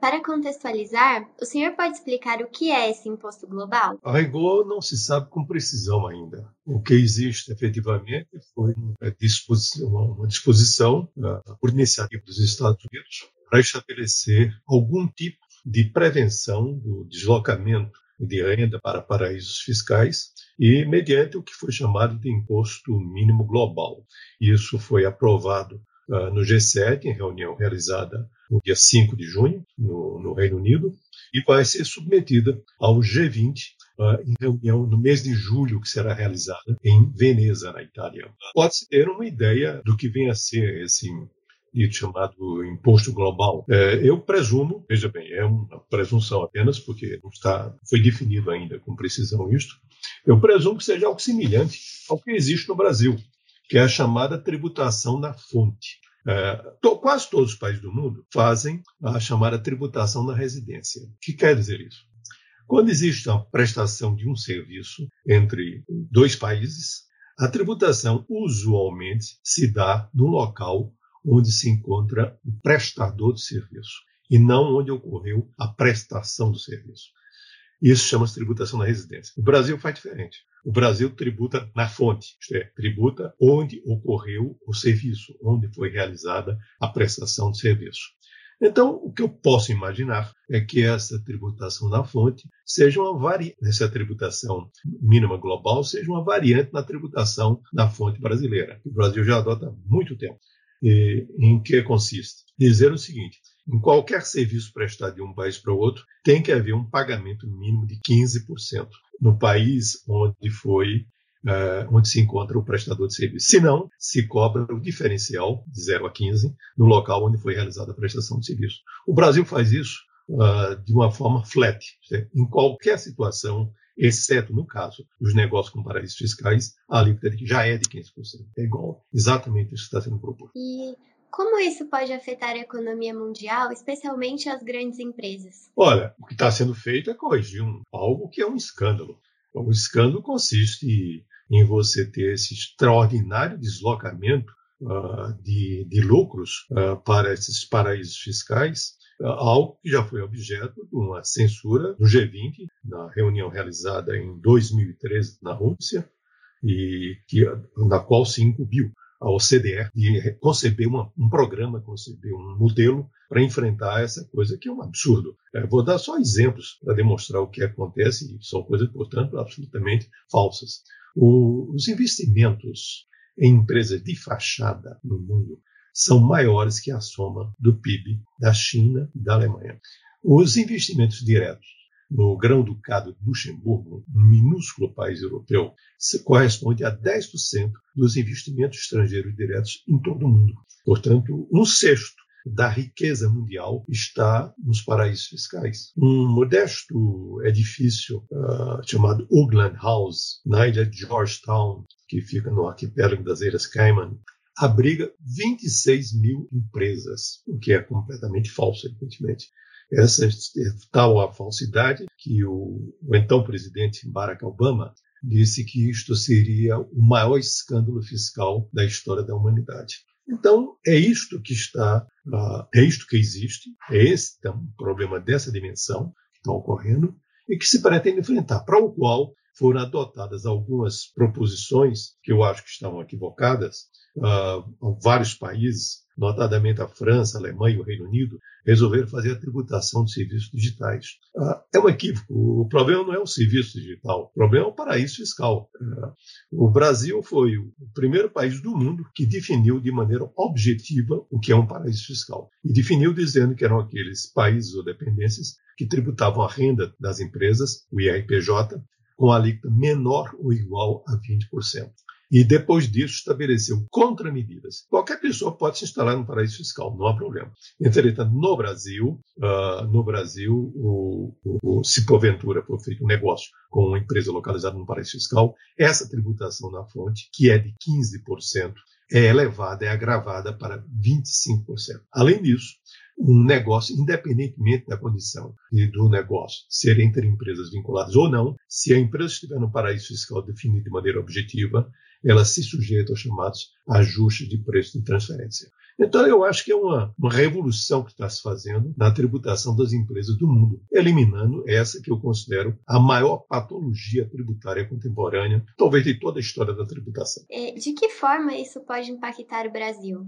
para contextualizar, o senhor pode explicar o que é esse imposto global? A rigor não se sabe com precisão ainda. O que existe efetivamente foi uma disposição, uma disposição uh, por iniciativa dos Estados Unidos para estabelecer algum tipo de prevenção do deslocamento de renda para paraísos fiscais e mediante o que foi chamado de imposto mínimo global. Isso foi aprovado uh, no G7, em reunião realizada no dia 5 de junho, no, no Reino Unido, e vai ser submetida ao G20 uh, ah, em reunião no mês de julho, que será realizada em Veneza, na Itália. Pode-se ter uma ideia do que vem a ser esse chamado imposto global. É, eu presumo, veja bem, é uma presunção apenas, porque não está, foi definido ainda com precisão isto, eu presumo que seja algo semelhante ao que existe no Brasil, que é a chamada tributação na fonte. É, to, quase todos os países do mundo fazem a chamada tributação na residência. O que quer dizer isso? Quando existe uma prestação de um serviço entre dois países, a tributação usualmente se dá no local onde se encontra o prestador de serviço e não onde ocorreu a prestação do serviço. Isso chama-se tributação na residência. O Brasil faz diferente. O Brasil tributa na fonte, isto é, tributa onde ocorreu o serviço, onde foi realizada a prestação de serviço. Então, o que eu posso imaginar é que essa tributação na fonte seja uma variante, essa tributação mínima global seja uma variante na tributação na fonte brasileira, que o Brasil já adota há muito tempo. E, em que consiste? Dizer o seguinte: em qualquer serviço prestado de um país para o outro, tem que haver um pagamento mínimo de 15% no país onde foi Uh, onde se encontra o prestador de serviço. Se não, se cobra o diferencial de 0 a 15 no local onde foi realizada a prestação de serviço. O Brasil faz isso uh, de uma forma flat. Certo? Em qualquer situação, exceto no caso dos negócios com paraísos fiscais, a alíquota já é de 15%. É igual exatamente isso que está sendo proposto. E como isso pode afetar a economia mundial, especialmente as grandes empresas? Olha, o que está sendo feito é corrigir um, algo que é um escândalo. O escândalo consiste em você ter esse extraordinário deslocamento uh, de, de, lucros uh, para esses paraísos fiscais algo que já foi objeto de uma censura do G20 na reunião realizada em 2013 na Rússia e que, na qual se incumbiu a OCDE de conceber uma, um programa, conceber um modelo para enfrentar essa coisa que é um absurdo. É, vou dar só exemplos para demonstrar o que acontece, e são coisas, portanto, absolutamente falsas. O, os investimentos em empresas de fachada no mundo são maiores que a soma do PIB da China e da Alemanha. Os investimentos diretos no Grão-Ducado de Luxemburgo, um minúsculo país europeu, corresponde a 10% dos investimentos estrangeiros diretos em todo o mundo. Portanto, um sexto da riqueza mundial está nos paraísos fiscais. Um modesto edifício uh, chamado Oakland House, na ilha de Georgetown, que fica no arquipélago das Ilhas Cayman, abriga 26 mil empresas, o que é completamente falso, evidentemente. Essa tal a falsidade que o, o então presidente Barack Obama disse que isto seria o maior escândalo fiscal da história da humanidade. Então, é isto que está, uh, é isto que existe, é esse então, um problema dessa dimensão que está ocorrendo e que se pretende enfrentar, para o qual foram adotadas algumas proposições que eu acho que estavam equivocadas. Uh, vários países, notadamente a França, a Alemanha e o Reino Unido, resolveram fazer a tributação de serviços digitais. Uh, é um equívoco. O problema não é o serviço digital, o problema é o paraíso fiscal. Uh, o Brasil foi o primeiro país do mundo que definiu de maneira objetiva o que é um paraíso fiscal. E definiu dizendo que eram aqueles países ou dependências que tributavam a renda das empresas, o IRPJ, com alíquota menor ou igual a 20%. E depois disso estabeleceu contramedidas. Qualquer pessoa pode se instalar no paraíso fiscal, não há problema. Entretanto, no Brasil, uh, no Brasil, o, o, se porventura for feito um negócio com uma empresa localizada no paraíso fiscal, essa tributação na fonte, que é de 15%, é elevada, é agravada para 25%. Além disso, um negócio, independentemente da condição do negócio, ser entre empresas vinculadas ou não, se a empresa estiver no paraíso fiscal definido de maneira objetiva, ela se sujeita aos chamados ajustes de preço de transferência. Então, eu acho que é uma, uma revolução que está se fazendo na tributação das empresas do mundo, eliminando essa que eu considero a maior patologia tributária contemporânea, talvez de toda a história da tributação. É, de que forma isso pode impactar o Brasil?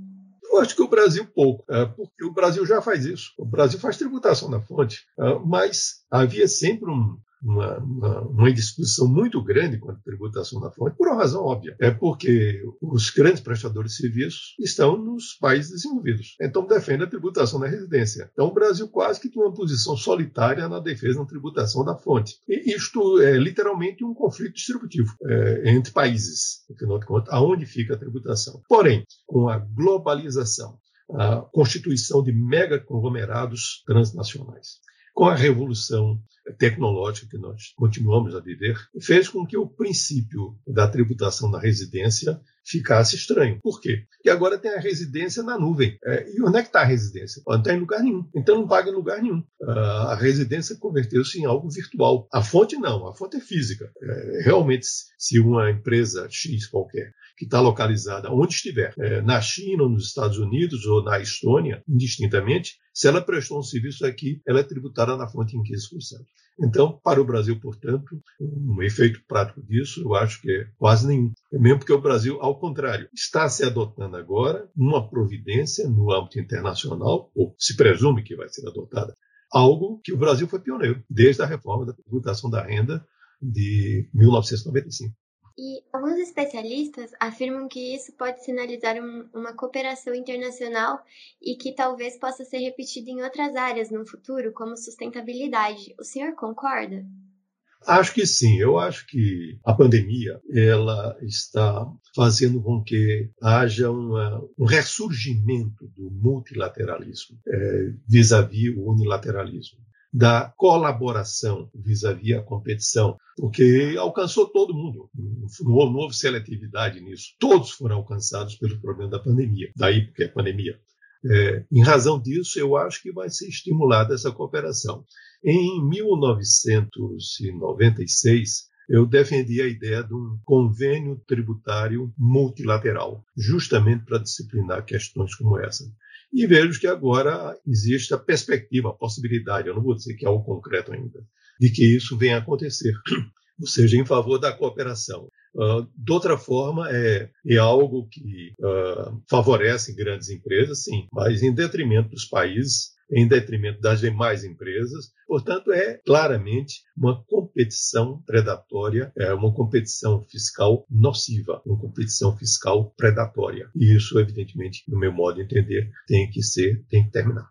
Eu acho que o Brasil pouco, é, porque o Brasil já faz isso. O Brasil faz tributação na fonte, é, mas havia sempre um, uma, uma, uma indisposição muito grande com a tributação da fonte, por uma razão óbvia. É porque os grandes prestadores de serviços estão nos países desenvolvidos. Então, defende a tributação da residência. Então, o Brasil quase que tem uma posição solitária na defesa da tributação da fonte. E isto é literalmente um conflito distributivo é, entre países, afinal de contas, aonde fica a tributação. Porém, com a globalização, a constituição de mega conglomerados transnacionais, com a revolução tecnológica que nós continuamos a viver, fez com que o princípio da tributação da residência ficasse estranho. Por quê? Porque agora tem a residência na nuvem. É, e onde é que está a residência? Não está em lugar nenhum. Então não paga em lugar nenhum. Uh, a residência converteu-se em algo virtual. A fonte não, a fonte é física. É, realmente, se uma empresa X qualquer que está localizada onde estiver, é, na China, ou nos Estados Unidos ou na Estônia, indistintamente, se ela prestou um serviço aqui, ela é tributada na fonte em 15%. Então, para o Brasil, portanto, um efeito prático disso, eu acho que é quase nenhum. É mesmo porque o Brasil, ao contrário, está se adotando agora uma providência no âmbito internacional, ou se presume que vai ser adotada, algo que o Brasil foi pioneiro, desde a reforma da tributação da renda de 1995. E alguns especialistas afirmam que isso pode sinalizar um, uma cooperação internacional e que talvez possa ser repetido em outras áreas no futuro, como sustentabilidade. O senhor concorda? Acho que sim. Eu acho que a pandemia ela está fazendo com que haja uma, um ressurgimento do multilateralismo é, vis-à-vis -vis o unilateralismo da colaboração vis-à-vis -vis a competição, porque alcançou todo mundo. Não houve seletividade nisso. Todos foram alcançados pelo problema da pandemia. Daí porque é pandemia. É, em razão disso, eu acho que vai ser estimulada essa cooperação. Em 1996, eu defendi a ideia de um convênio tributário multilateral, justamente para disciplinar questões como essa. E vejo que agora existe a perspectiva, a possibilidade, eu não vou dizer que é algo concreto ainda, de que isso venha a acontecer, ou seja, em favor da cooperação. Uh, de outra forma, é, é algo que uh, favorece grandes empresas, sim, mas em detrimento dos países em detrimento das demais empresas. Portanto, é claramente uma competição predatória, é uma competição fiscal nociva, uma competição fiscal predatória. E isso, evidentemente, no meu modo de entender, tem que ser, tem que terminar.